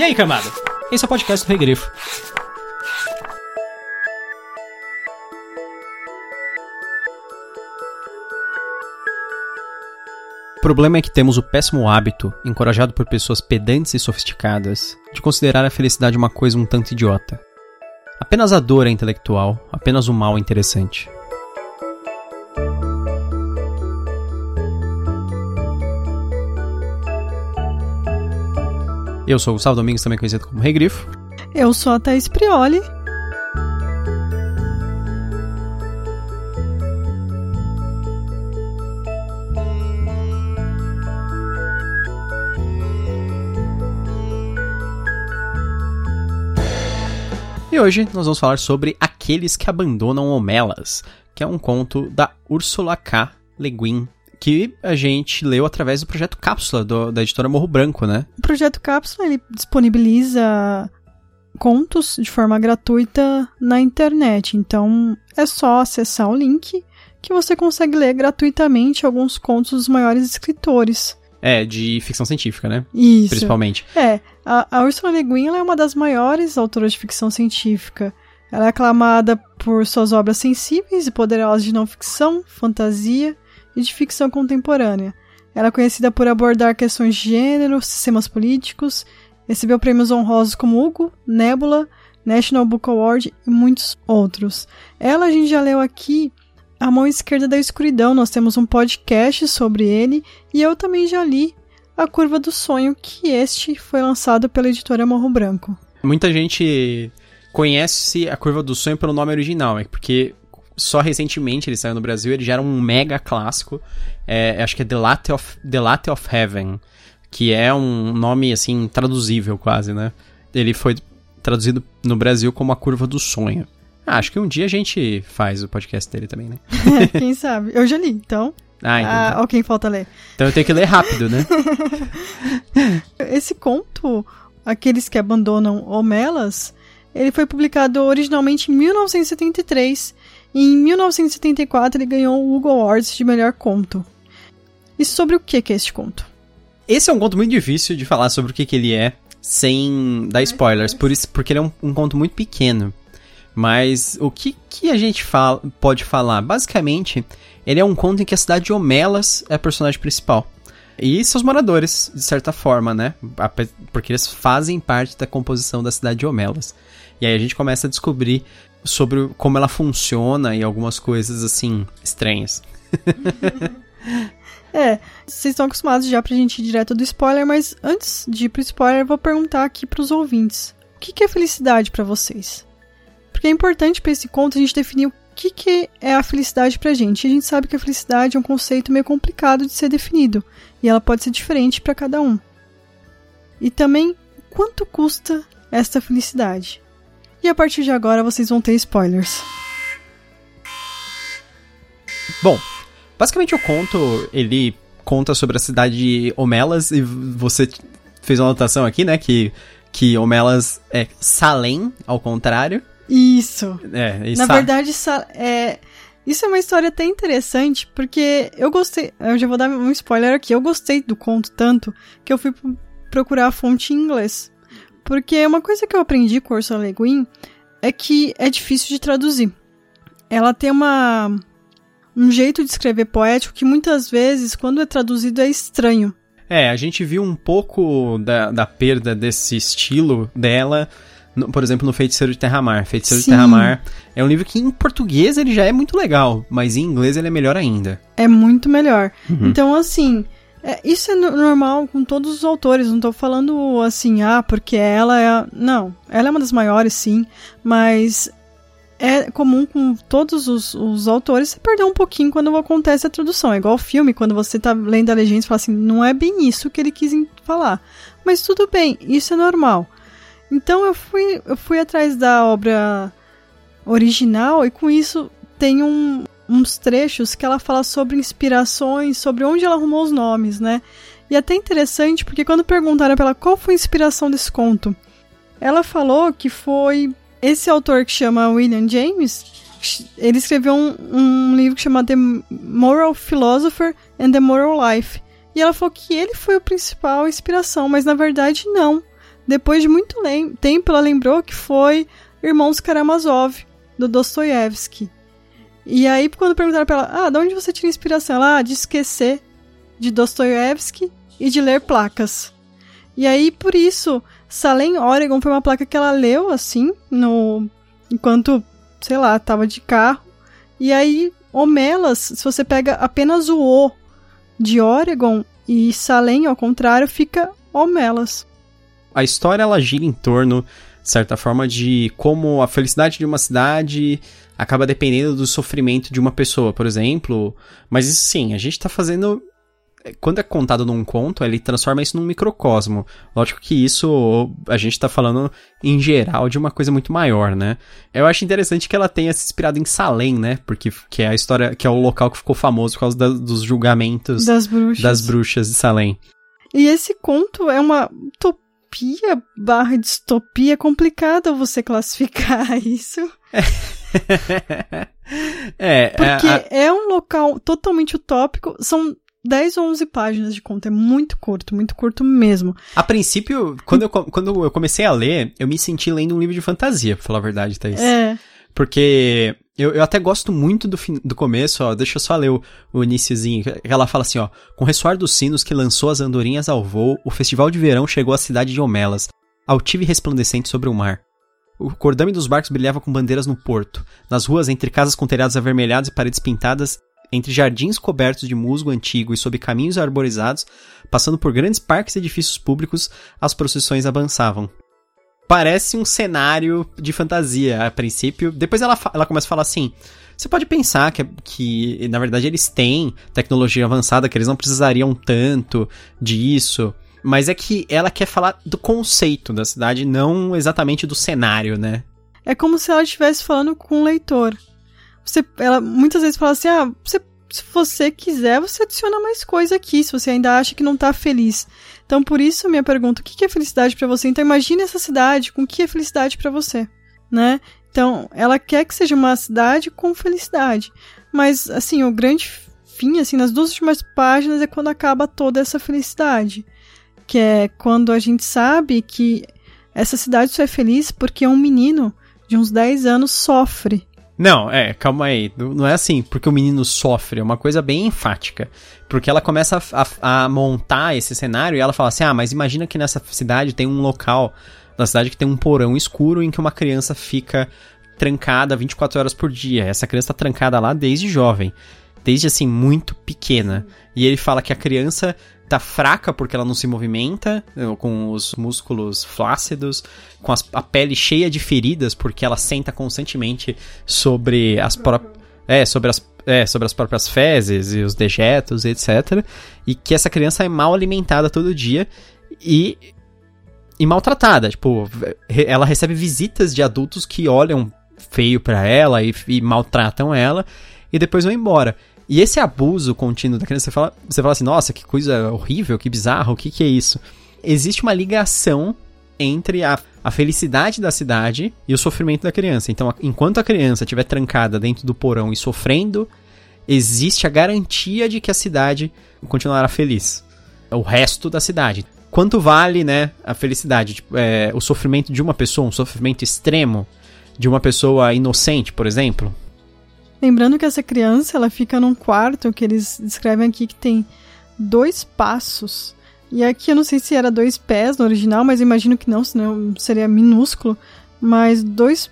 E aí, camada? Esse é o podcast do Regrifo. O problema é que temos o péssimo hábito, encorajado por pessoas pedantes e sofisticadas, de considerar a felicidade uma coisa um tanto idiota. Apenas a dor é intelectual, apenas o mal é interessante. Eu sou o Gustavo Domingos, também conhecido como Regrifo. Eu sou a Thaís Prioli. E hoje nós vamos falar sobre Aqueles que Abandonam Homelas, que é um conto da Ursula K. Le Guin, que a gente leu através do projeto Cápsula, do, da editora Morro Branco, né? O projeto Cápsula ele disponibiliza contos de forma gratuita na internet, então é só acessar o link que você consegue ler gratuitamente alguns contos dos maiores escritores. É, de ficção científica, né? Isso. Principalmente. É, a, a Ursula Le Guin é uma das maiores autoras de ficção científica. Ela é aclamada por suas obras sensíveis e poderosas de não ficção, fantasia e de ficção contemporânea. Ela é conhecida por abordar questões de gênero, sistemas políticos, recebeu prêmios honrosos como Hugo, Nebula, National Book Award e muitos outros. Ela a gente já leu aqui A Mão Esquerda da Escuridão, nós temos um podcast sobre ele e eu também já li A Curva do Sonho, que este foi lançado pela editora Morro Branco. Muita gente conhece A Curva do Sonho pelo nome original, é porque só recentemente ele saiu no Brasil, ele já era um mega clássico. É, acho que é The Latte, of, The Latte of Heaven, que é um nome, assim, traduzível quase, né? Ele foi traduzido no Brasil como A Curva do Sonho. Ah, acho que um dia a gente faz o podcast dele também, né? Quem sabe? Eu já li, então. Ah, então. Ah, tá. ó, quem falta ler. Então eu tenho que ler rápido, né? Esse conto, Aqueles que Abandonam Homelas, ele foi publicado originalmente em 1973 e em 1974 ele ganhou o Hugo Awards de melhor conto. E sobre o que, que é este conto? Esse é um conto muito difícil de falar sobre o que, que ele é sem dar spoilers, por isso, porque ele é um, um conto muito pequeno. Mas o que, que a gente fala, pode falar? Basicamente, ele é um conto em que a cidade de Homelas é a personagem principal. E seus moradores, de certa forma, né? Porque eles fazem parte da composição da cidade de Homelas. E aí a gente começa a descobrir sobre como ela funciona e algumas coisas assim estranhas. é, vocês estão acostumados já pra gente ir direto do spoiler, mas antes de ir pro spoiler, eu vou perguntar aqui pros ouvintes: o que, que é felicidade para vocês? Porque é importante para esse conto a gente definir o que, que é a felicidade pra gente. E a gente sabe que a felicidade é um conceito meio complicado de ser definido e ela pode ser diferente para cada um. E também, quanto custa esta felicidade? E a partir de agora vocês vão ter spoilers. Bom, basicamente o conto, ele conta sobre a cidade de Homelas e você fez uma anotação aqui, né, que, que Homelas é Salem, ao contrário. Isso. É, Na verdade, é, isso é uma história até interessante, porque eu gostei, eu já vou dar um spoiler aqui, eu gostei do conto tanto que eu fui procurar a fonte em inglês. Porque uma coisa que eu aprendi com Ursula Le Guin é que é difícil de traduzir. Ela tem uma um jeito de escrever poético que muitas vezes, quando é traduzido, é estranho. É, a gente viu um pouco da, da perda desse estilo dela, no, por exemplo, no Feiticeiro de Terra-Mar. Feiticeiro Sim. de Terra-Mar é um livro que em português ele já é muito legal, mas em inglês ele é melhor ainda. É muito melhor. Uhum. Então, assim, é, isso é normal com todos os autores, não tô falando assim, ah, porque ela é. Não, ela é uma das maiores, sim, mas é comum com todos os, os autores perder um pouquinho quando acontece a tradução. É igual filme, quando você tá lendo a legenda e fala assim, não é bem isso que ele quis falar. Mas tudo bem, isso é normal. Então eu fui, eu fui atrás da obra original e com isso tem um, uns trechos que ela fala sobre inspirações, sobre onde ela arrumou os nomes, né? E é até interessante porque quando perguntaram pra ela qual foi a inspiração desse conto, ela falou que foi esse autor que chama William James, ele escreveu um, um livro que chama The Moral Philosopher and the Moral Life. E ela falou que ele foi a principal inspiração, mas na verdade não. depois de muito tempo, ela lembrou que foi Irmãos Karamazov, do Dostoiévski. E aí, quando perguntaram pra ela, ah, de onde você tira inspiração? Ela, ah, de esquecer de Dostoiévski e de ler placas. E aí, por isso, Salem, Oregon foi uma placa que ela leu, assim, no enquanto, sei lá, tava de carro. E aí, Homelas, se você pega apenas o O de Oregon e Salem, ao contrário, fica Homelas. A história, ela gira em torno, de certa forma, de como a felicidade de uma cidade acaba dependendo do sofrimento de uma pessoa, por exemplo. Mas isso sim, a gente tá fazendo quando é contado num conto, ele transforma isso num microcosmo. Lógico que isso a gente tá falando em geral de uma coisa muito maior, né? Eu acho interessante que ela tenha se inspirado em Salem, né? Porque que é a história, que é o local que ficou famoso por causa da, dos julgamentos das bruxas. das bruxas de Salem. E esse conto é uma utopia barra distopia, é complicado você classificar isso. é, Porque é, a... é um local totalmente utópico. São 10 ou 11 páginas de conta. É muito curto, muito curto mesmo. A princípio, quando eu, quando eu comecei a ler, eu me senti lendo um livro de fantasia, pra falar a verdade, Thaís. É. Porque eu, eu até gosto muito do, do começo, ó. Deixa eu só ler o, o iníciozinho. Ela fala assim, ó. Com o ressoar dos sinos que lançou as andorinhas ao voo, o festival de verão chegou à cidade de Homelas, altiva e resplandecente sobre o mar. O cordame dos barcos brilhava com bandeiras no porto. Nas ruas, entre casas com telhados avermelhados e paredes pintadas, entre jardins cobertos de musgo antigo e sob caminhos arborizados, passando por grandes parques e edifícios públicos, as procissões avançavam. Parece um cenário de fantasia a princípio. Depois ela, ela começa a falar assim: você pode pensar que, que, na verdade, eles têm tecnologia avançada, que eles não precisariam tanto disso. Mas é que ela quer falar do conceito da cidade, não exatamente do cenário, né? É como se ela estivesse falando com o leitor. Você, ela muitas vezes fala assim: ah, você, se você quiser, você adiciona mais coisa aqui, se você ainda acha que não tá feliz. Então, por isso, minha pergunta: o que é felicidade para você? Então, imagine essa cidade com o que é felicidade para você, né? Então, ela quer que seja uma cidade com felicidade. Mas, assim, o grande fim, assim, nas duas últimas páginas é quando acaba toda essa felicidade. Que é quando a gente sabe que essa cidade só é feliz porque um menino de uns 10 anos sofre não, é, calma aí. Não é assim porque o menino sofre, é uma coisa bem enfática. Porque ela começa a, a, a, montar esse cenário e ela fala assim: ah, mas imagina que nessa cidade tem um local na cidade que tem um porão escuro em que uma criança fica trancada 24 horas por dia. Essa criança tá trancada lá desde jovem. Desde assim, muito pequena. E ele fala que a criança tá fraca porque ela não se movimenta, com os músculos flácidos, com as, a pele cheia de feridas porque ela senta constantemente sobre as próprias. É, sobre as, é, sobre as próprias fezes e os dejetos, etc. E que essa criança é mal alimentada todo dia e, e maltratada. Tipo, ela recebe visitas de adultos que olham feio para ela e, e maltratam ela e depois vão embora. E esse abuso contínuo da criança, você fala, você fala assim, nossa, que coisa horrível, que bizarro, o que, que é isso? Existe uma ligação entre a, a felicidade da cidade e o sofrimento da criança. Então, enquanto a criança estiver trancada dentro do porão e sofrendo, existe a garantia de que a cidade continuará feliz. O resto da cidade. Quanto vale, né, a felicidade? Tipo, é, o sofrimento de uma pessoa, um sofrimento extremo de uma pessoa inocente, por exemplo? Lembrando que essa criança, ela fica num quarto que eles descrevem aqui que tem dois passos. E aqui eu não sei se era dois pés no original, mas imagino que não, senão seria minúsculo. Mas dois,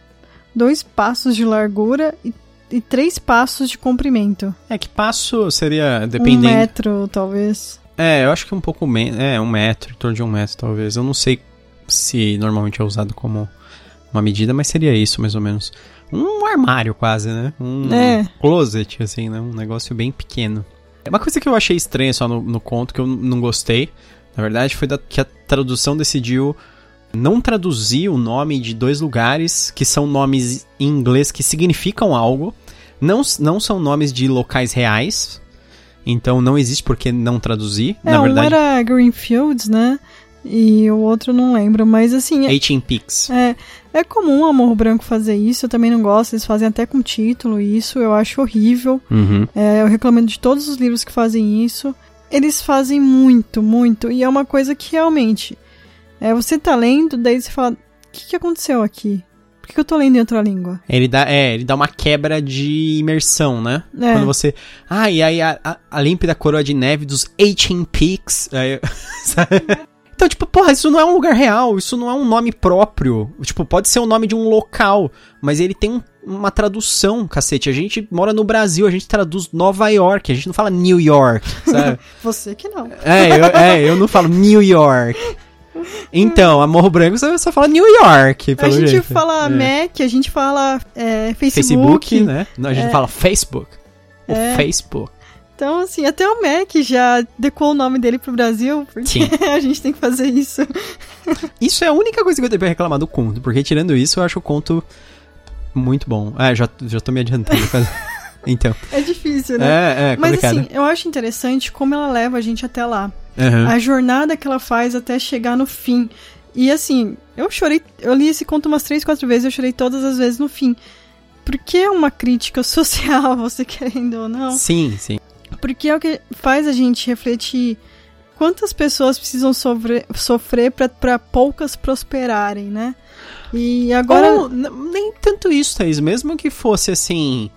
dois passos de largura e, e três passos de comprimento. É, que passo seria dependendo... Um metro, talvez. É, eu acho que um pouco menos. É, um metro, em torno de um metro, talvez. Eu não sei se normalmente é usado como uma medida, mas seria isso, mais ou menos um armário quase, né? Um é. closet, assim, né? Um negócio bem pequeno. Uma coisa que eu achei estranha só no, no conto, que eu não gostei, na verdade, foi da, que a tradução decidiu não traduzir o nome de dois lugares que são nomes em inglês que significam algo. Não, não são nomes de locais reais. Então não existe por que não traduzir. É, na verdade. um era Greenfields, né? E o outro não lembro, mas assim. 18 Peaks. É, é comum o Amor Branco fazer isso, eu também não gosto, eles fazem até com título, isso eu acho horrível. Uhum. É, eu recomendo de todos os livros que fazem isso. Eles fazem muito, muito, e é uma coisa que realmente É, você tá lendo, daí você fala, o que, que aconteceu aqui? Por que eu tô lendo em outra língua? Ele dá, é, ele dá uma quebra de imersão, né? É. Quando você. Ah, e aí a, a, a límpida coroa de neve dos 18 Peaks. Aí, sabe? Então, tipo, porra, isso não é um lugar real, isso não é um nome próprio. Tipo, pode ser o nome de um local, mas ele tem um, uma tradução, cacete. A gente mora no Brasil, a gente traduz Nova York, a gente não fala New York, sabe? Você que não. é, eu, é, eu não falo New York. Então, a Morro Branco você só fala New York, A pelo gente jeito. fala É. Mac, a gente fala é, Facebook. Facebook, né? Não, a gente fala Facebook. O É. Facebook. Então, assim, até o Mac já decou o nome dele pro Brasil, porque Sim. a gente tem que fazer isso. Isso é a única coisa que eu tenho pra reclamar do conto, porque tirando isso, eu acho o conto muito bom. Ah, já, já tô me adiantando. então. É difícil, né? É, é, Mas complicado. assim, eu acho interessante como ela leva a gente até lá. Aham. A jornada que ela faz até chegar no fim. E assim, eu chorei, eu li esse conto umas três, quatro vezes, eu chorei todas as vezes no fim. Porque é uma crítica social, você querendo ou não. Sim, sim. Porque é o que faz a gente refletir quantas pessoas precisam sofrer, sofrer para poucas prosperarem, né? E agora. Ou, nem tanto isso, Thaís. Mesmo que fosse assim.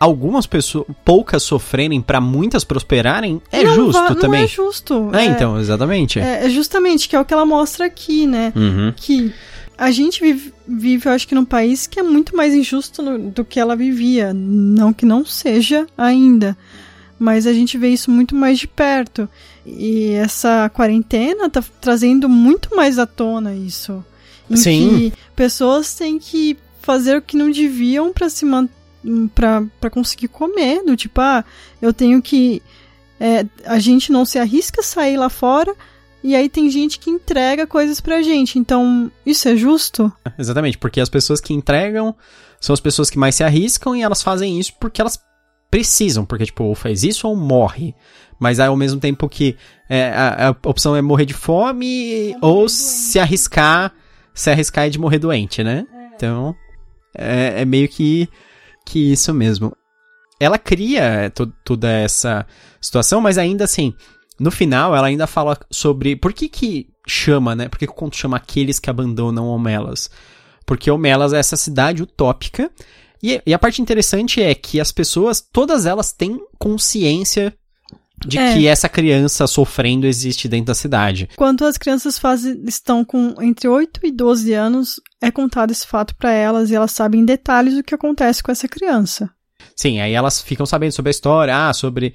Algumas pessoas, poucas sofrerem pra muitas prosperarem, é não justo va- também. Não é justo. É, então, exatamente. É, é justamente que é o que ela mostra aqui, né? Uhum. Que a gente vive, vive, eu acho que num país que é muito mais injusto no- do que ela vivia. Não que não seja ainda. Mas a gente vê isso muito mais de perto. E essa quarentena tá trazendo muito mais à tona isso. Em Sim. que pessoas têm que fazer o que não deviam pra se pra conseguir comer. Do tipo, ah, eu tenho que. é, a gente não se arrisca a sair lá fora. E aí tem gente que entrega coisas pra gente. Então, isso é justo? Exatamente, porque as pessoas que entregam são as pessoas que mais se arriscam e elas fazem isso porque elas precisam, porque, tipo, ou faz isso ou morre. Mas aí, ao mesmo tempo que é, a, a opção é morrer de fome ou se arriscar, se arriscar é de morrer doente, né? Então, é, é meio que, que isso mesmo. Ela cria to- toda essa situação, mas ainda assim, no final ela ainda fala sobre por que que chama, né? Por que, que o conto chama aqueles que abandonam Homelas? Porque Homelas é essa cidade utópica e, e a parte interessante é que as pessoas, todas elas têm consciência de É. que essa criança sofrendo existe dentro da cidade. Quando as crianças fazem, estão com entre 8 e 12 anos, é contado esse fato pra elas e elas sabem em detalhes o que acontece com essa criança. Sim, aí elas ficam sabendo sobre a história, ah, sobre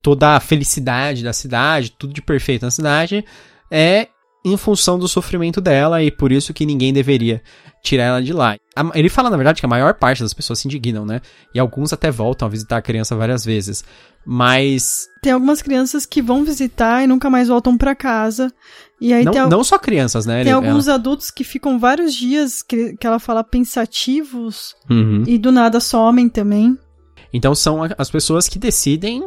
toda a felicidade da cidade, tudo de perfeito na cidade, é em função do sofrimento dela e por isso que ninguém deveria tirar ela de lá. Ele fala, na verdade, que a maior parte das pessoas se indignam, né? E alguns até voltam a visitar a criança várias vezes. Mas Tem algumas crianças que vão visitar e nunca mais voltam pra casa. E aí não, tem, não só crianças, né? tem Ele- alguns adultos que ficam vários dias, que, que ela fala, pensativos ela- Uhum. e do nada somem também. Então são as pessoas que decidem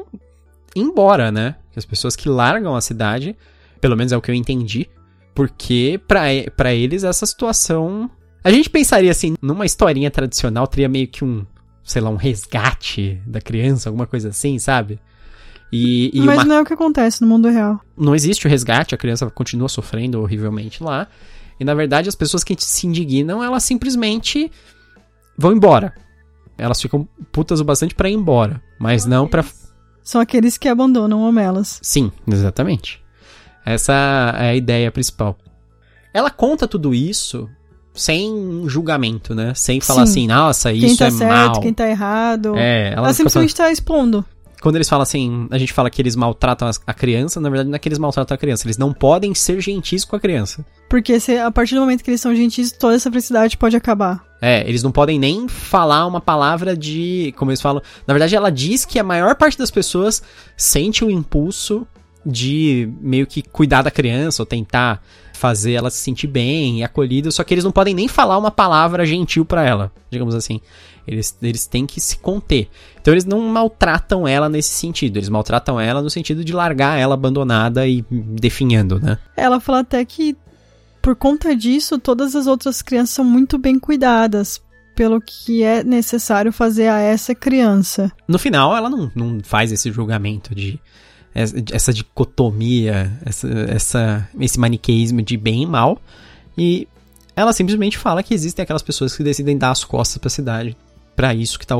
ir embora, né? As pessoas que largam a cidade, pelo menos é o que eu entendi, porque pra, pra eles essa situação. A gente pensaria assim, numa historinha tradicional teria meio que um, sei lá, um resgate da criança, alguma coisa assim, sabe? E, e Mas uma- não é o que acontece no mundo real. não existe o resgate, a criança continua sofrendo horrivelmente lá. E na verdade, as pessoas que se indignam, elas simplesmente vão embora. Elas ficam putas o bastante pra ir embora, mas não pra São aqueles que abandonam Homelas. Sim, exatamente. Essa é a ideia principal. Ela conta tudo isso sem julgamento, né? Sem falar Sim. assim, nossa, Quem isso tá é certo, mal. quem tá errado. É, ela, Ela simplesmente tá expondo. Quando eles falam assim, a gente fala que eles maltratam a criança, na verdade não é que eles maltratam a criança, eles não podem ser gentis com a criança. Porque se, a partir do momento que eles são gentis, toda essa felicidade pode acabar. É, eles não podem nem falar uma palavra de. Como eles falam. Na verdade, ela diz que a maior parte das pessoas sente o impulso de meio que cuidar da criança ou tentar fazer ela se sentir bem e acolhida, só que eles não podem nem falar uma palavra gentil pra ela, digamos assim. Eles, eles têm que se conter. Então eles não maltratam ela nesse sentido, eles maltratam ela no sentido de largar ela abandonada e definhando, né? Ela fala até que, por conta disso, todas as outras crianças são muito bem cuidadas. Pelo que é necessário fazer a essa criança. No final, ela não, não faz esse julgamento de. Essa dicotomia, essa, essa, esse maniqueísmo de bem e mal. E ela simplesmente fala que existem aquelas pessoas que decidem dar as costas para a cidade, para isso que tá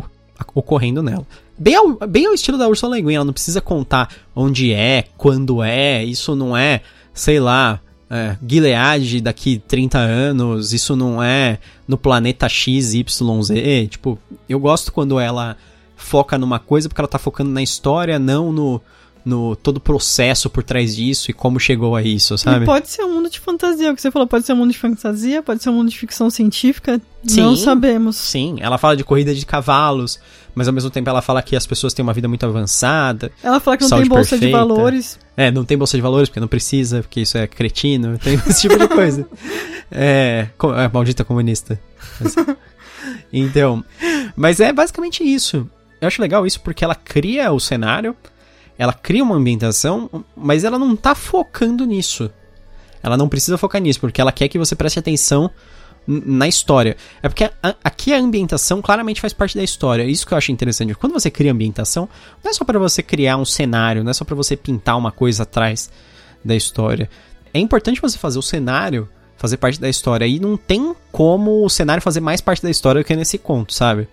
ocorrendo nela. Bem ao, bem ao estilo da Ursula Le Guin, ela não precisa contar onde é, quando é, isso não é, sei lá, é, Gilead daqui 30 anos, isso não é no planeta XYZ. Tipo, eu gosto quando ela foca numa coisa porque ela tá focando na história, não no, no todo o processo por trás disso e como chegou a isso, sabe? E pode ser um mundo de fantasia, o que você falou, pode ser um mundo de fantasia, pode ser um mundo de ficção científica, sim, não sabemos. Sim, ela fala de corrida de cavalos, mas ao mesmo tempo ela fala que as pessoas têm uma vida muito avançada. Ela fala que não tem bolsa perfeita. de valores. É, não tem bolsa de valores porque não precisa, porque isso é cretino, tem esse tipo de coisa. É, é maldita comunista. Então, mas é basicamente isso. Eu acho legal isso porque ela cria o cenário, ela cria uma ambientação, mas ela não tá focando nisso. Ela não precisa focar nisso, porque ela quer que você preste atenção na história. É porque a, aqui a ambientação claramente faz parte da história. Isso que eu acho interessante. Quando você cria ambientação, não é só para você criar um cenário, não é só para você pintar uma coisa atrás da história. É importante você fazer o cenário fazer parte da história. E não tem como o cenário fazer mais parte da história do que nesse conto, sabe?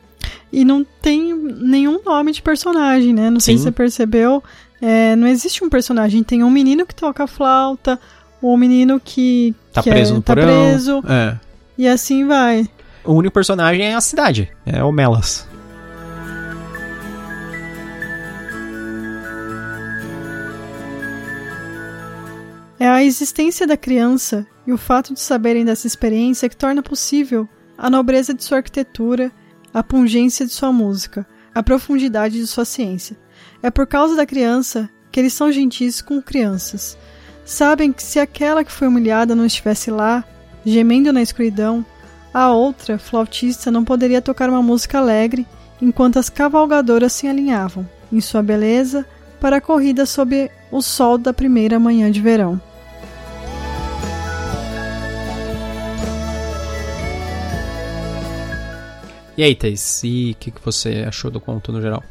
E não tem nenhum nome de personagem, né? Não Sim. sei se você percebeu. É, não existe um personagem. Tem um menino que toca flauta, um menino que. Tá que preso é, no tá porão. preso. É. E assim vai. O único personagem é a cidade, é o Melas. É a existência da criança e o fato de saberem dessa experiência que torna possível a nobreza de sua arquitetura, a pungência de sua música, a profundidade de sua ciência. É por causa da criança que eles são gentis com crianças. Sabem que se aquela que foi humilhada não estivesse lá, gemendo na escuridão, a outra, flautista, não poderia tocar uma música alegre enquanto as cavalgadoras se alinhavam, em sua beleza, para a corrida sob o sol da primeira manhã de verão. E aí, Thais, e o que, que você achou do conto no geral?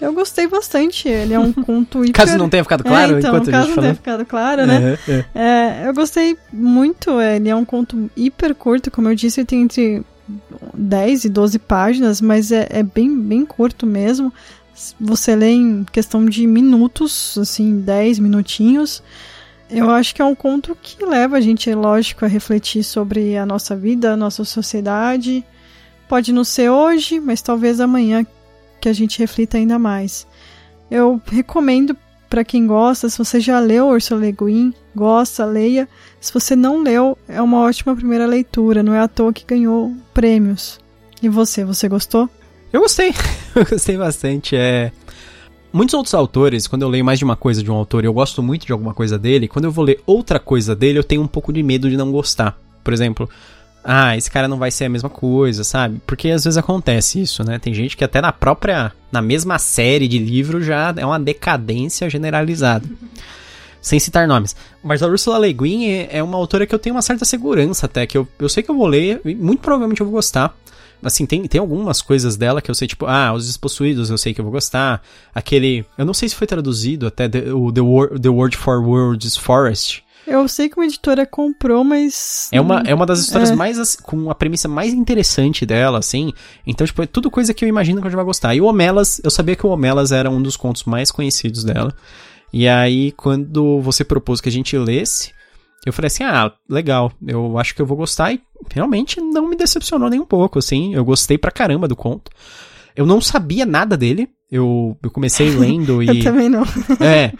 Eu gostei bastante. Ele é um conto hiper... Caso não tenha ficado claro, é, então, enquanto caso a gente não tenha ficado claro, né? É, é. É, eu gostei muito. Ele é um conto hiper curto, como eu disse, ele tem entre 10 e 12 páginas, mas é, é bem, bem curto mesmo. Você lê em questão de minutos, assim, 10 minutinhos. Eu acho que é um conto que leva a gente, lógico, a refletir sobre a nossa vida, a nossa sociedade, Pode não ser hoje, mas talvez amanhã que a gente reflita ainda mais. Eu recomendo para quem gosta, se você já leu Ursula Le Guin, gosta, leia. Se você não leu, é uma ótima primeira leitura, não é à toa que ganhou prêmios. E você, você gostou? Eu gostei, eu gostei bastante. É... Muitos outros autores, quando eu leio mais de uma coisa de um autor e eu gosto muito de alguma coisa dele, quando eu vou ler outra coisa dele, eu tenho um pouco de medo de não gostar. Por exemplo, ah, esse cara não vai ser a mesma coisa, sabe? Porque às vezes acontece isso, né? Tem gente que até na própria, na mesma série de livro já é uma decadência generalizada. Sem citar nomes. Mas a Ursula Le Guin é, é uma autora que eu tenho uma certa segurança até, que eu, eu sei que eu vou ler e muito provavelmente eu vou gostar. Assim, tem, tem algumas coisas dela que eu sei, tipo, ah, Os Despossuídos eu sei que eu vou gostar. Aquele. Eu não sei se foi traduzido até the, o The, Word, the Word for Words Forest. Eu sei que uma editora comprou, mas. É uma, é uma das histórias é. mais. com a premissa mais interessante dela, assim. Então, tipo, é tudo coisa que eu imagino que a gente vai gostar. E o Homelas, eu sabia que o Homelas era um dos contos mais conhecidos dela. E aí, quando você propôs que a gente lesse, eu falei assim: ah, legal, eu acho que eu vou gostar. E realmente não me decepcionou nem um pouco, assim. Eu gostei pra caramba do conto. Eu não sabia nada dele. Eu, eu comecei lendo e. eu também não. é.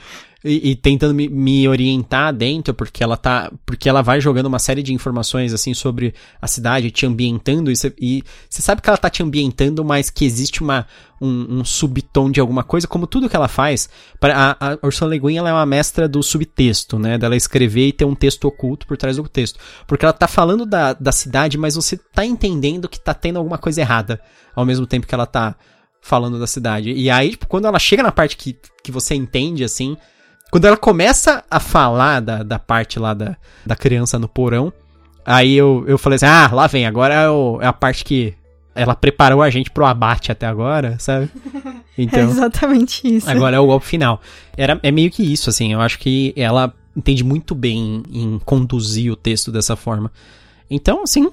E, e tentando me, me, orientar dentro, porque ela tá. Porque ela vai jogando uma série de informações assim sobre a cidade, te ambientando, e você sabe que ela tá te ambientando, mas que existe uma, um, um, subtom de alguma coisa, como tudo que ela faz. Pra, a, a Ursula Le Guin ela é uma mestra do subtexto, né? Dela escrever e ter um texto oculto por trás do texto. Porque ela tá falando da, da cidade, mas você tá entendendo que tá tendo alguma coisa errada ao mesmo tempo que ela tá falando da cidade. E aí, tipo, quando ela chega na parte que, que você entende, assim, quando ela começa a falar da, da parte lá da, da criança no porão, aí eu, eu falei assim: ah, lá vem, agora é, o, é a parte que. ela preparou a gente pro abate até agora, sabe? Então, é exatamente isso. Agora é o golpe final. Era, é meio que isso, assim. Eu acho que ela entende muito bem em conduzir o texto dessa forma. Então, assim,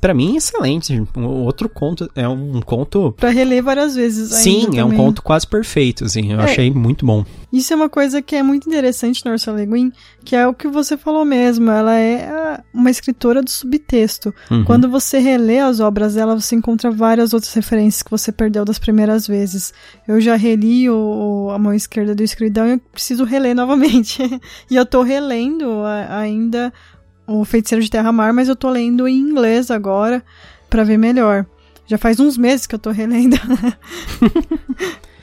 para mim excelente. Outro conto é um conto para reler várias vezes. Sim, é um conto quase perfeito, assim. Eu é, achei muito bom. Isso é uma coisa que é muito interessante na Ursula Le Guin, que é o que você falou mesmo. Ela é uma escritora do subtexto. Uhum. Quando você relê as obras dela, você encontra várias outras referências que você perdeu das primeiras vezes. Eu já reli o, A Mão Esquerda do Escridão e eu preciso reler novamente. e eu tô relendo ainda o Feiticeiro de Terra-Mar, mas eu tô lendo em inglês agora para ver melhor. Já faz uns meses que eu tô relendo.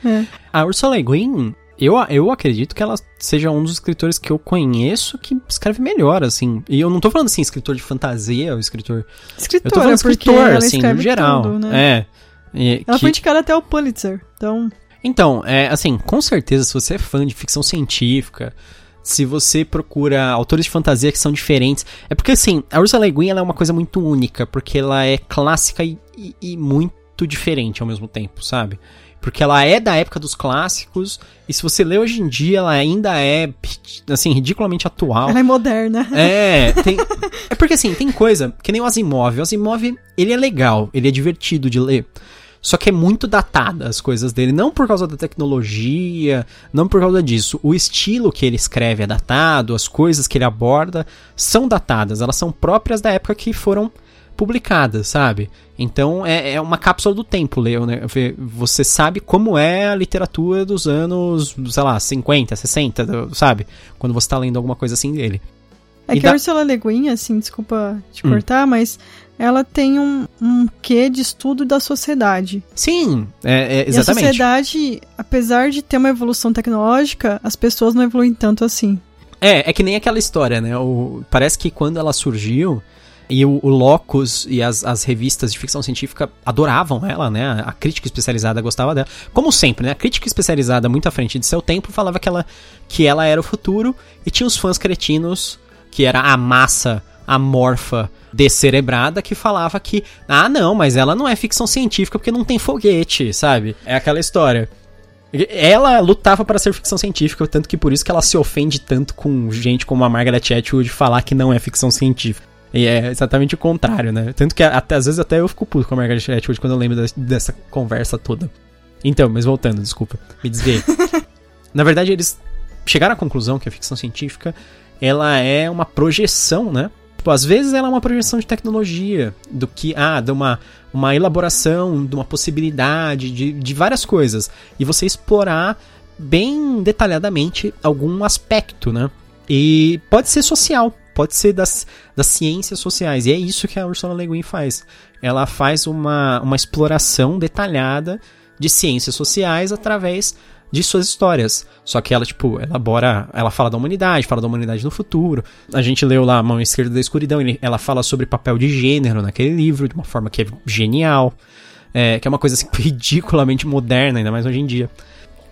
é. A Ursula Le Guin, eu, eu acredito que ela seja um dos escritores que eu conheço que escreve melhor, assim. E eu não tô falando assim, escritor de fantasia ou escritor. Escritor, eu tô falando escritor, assim, no geral. Tudo, né? É. E, ela que... foi indicada até o Pulitzer, então. Então, é, assim, com certeza, se você é fã de ficção científica, se você procura autores de fantasia que são diferentes. É porque, assim, a Ursula Le Guin é uma coisa muito única, porque ela é clássica e, e, e, muito diferente ao mesmo tempo, sabe? Porque ela é da época dos clássicos, e se você lê hoje em dia, ela ainda é, assim, ridiculamente atual. Ela é moderna. É, tem, é porque, assim, tem coisa, que nem o Asimov. O Asimov, ele é legal, ele é divertido de ler. Só que é muito datada as coisas dele, não por causa da tecnologia, não por causa disso. O estilo que ele escreve é datado, as coisas que ele aborda são datadas, elas são próprias da época que foram publicadas, sabe? Então é, é uma cápsula do tempo, Leo, né? Você sabe como é a literatura dos anos, sei lá, 50, 60, sabe? Quando você tá lendo alguma coisa assim dele. É e que da... a Ursula Le Guin, assim, desculpa te hum. cortar, mas ela tem um, um quê de estudo da sociedade. Sim, é, é, exatamente. E a sociedade, apesar de ter uma evolução tecnológica, as pessoas não evoluem tanto assim. É, é que nem aquela história, né? O, parece que quando ela surgiu, e o, o Locus e as, as revistas de ficção científica adoravam ela, né? A crítica especializada gostava dela. Como sempre, né? A crítica especializada, muito à frente de seu tempo, falava que ela, que ela era o futuro, e tinha os fãs cretinos, que era a massa amorfa descerebrada que falava que, ah, não, mas ela não é ficção científica porque não tem foguete, sabe? É aquela história. Ela lutava para ser ficção científica, tanto que por isso que ela se ofende tanto com gente como a Margaret Atwood falar que não é ficção científica. E é exatamente o contrário, né? Tanto que até, às vezes até eu fico puto com a Margaret Atwood quando eu lembro dessa conversa toda. Então, mas voltando, desculpa, me desviei. Na verdade, eles chegaram à conclusão que a ficção científica ela é uma projeção, né? Tipo, às vezes ela é uma projeção de tecnologia, do que, ah, de uma, uma elaboração, de uma possibilidade, de, de várias coisas. E você explorar bem detalhadamente algum aspecto, né? E pode ser social, pode ser das, das ciências sociais. E é isso que a Ursula Le Guin faz. Ela faz uma, uma exploração detalhada de ciências sociais através de suas histórias. Só que ela, tipo, elabora. Ela fala da humanidade, fala da humanidade no futuro. A gente leu lá A Mão Esquerda da Escuridão, ela fala sobre papel de gênero naquele livro, de uma forma que é genial. É, que é uma coisa assim, ridiculamente moderna, ainda mais hoje em dia.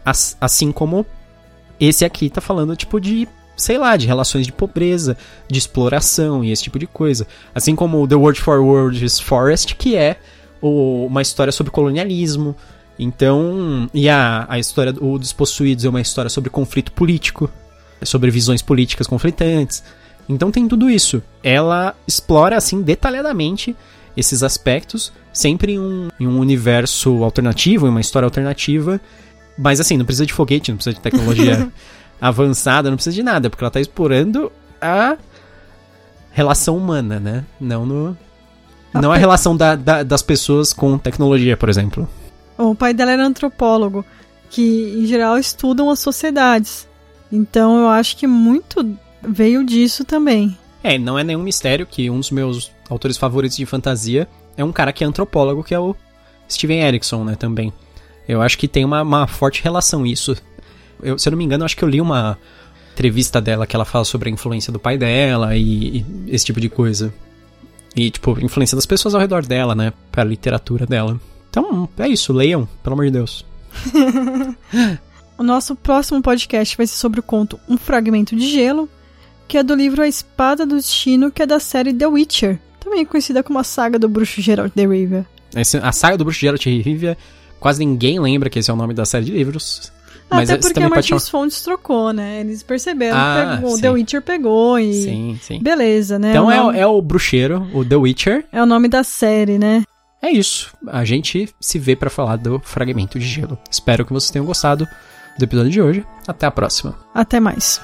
As, assim como esse aqui tá falando, tipo, de. Sei lá, de relações de pobreza, de exploração e esse tipo de coisa. Assim como The Word for Words Forest, que é o, uma história sobre colonialismo, então, e a, a história do Despossuídos é uma história sobre conflito político, sobre visões políticas conflitantes. Então tem tudo isso. Ela explora, assim, detalhadamente esses aspectos, sempre em um, em um universo alternativo, em uma história alternativa. Mas assim, não precisa de foguete, não precisa de tecnologia avançada, não precisa de nada, porque ela está explorando a relação humana, né? Não no. Não a relação da, da, das pessoas com tecnologia, por exemplo. O pai dela era antropólogo, que em geral estudam as sociedades. Então eu acho que muito veio disso também. É, não é nenhum mistério que um dos meus autores favoritos de fantasia é um cara que é antropólogo, que é o Steven Erickson, né, também. Eu acho que tem uma, uma forte relação isso. Eu, se eu não me engano, acho que eu li uma entrevista dela que ela fala sobre a influência do pai dela e, e esse tipo de coisa. E, tipo, influência das pessoas ao redor dela, né, para a literatura dela. Então, é isso, leiam, pelo amor de Deus. o nosso próximo podcast vai ser sobre o conto Um Fragmento de Gelo, que é do livro A Espada do Destino, que é da série The Witcher, também conhecida como a saga do bruxo Geralt de Rivia. Esse, a saga do Bruxo Geralt de Rivia, quase ninguém lembra que esse é o nome da série de livros. Mas Até porque a Martins chamar... Fontes trocou, né? Eles perceberam ah, que pegou, The Witcher pegou e... Sim, sim. Beleza, né? Então é, nome... é o bruxeiro, o The Witcher. É o nome da série, né? É isso. A gente se vê para falar do Fragmento de Gelo. Espero que vocês tenham gostado do episódio de hoje. Até a próxima. Até mais.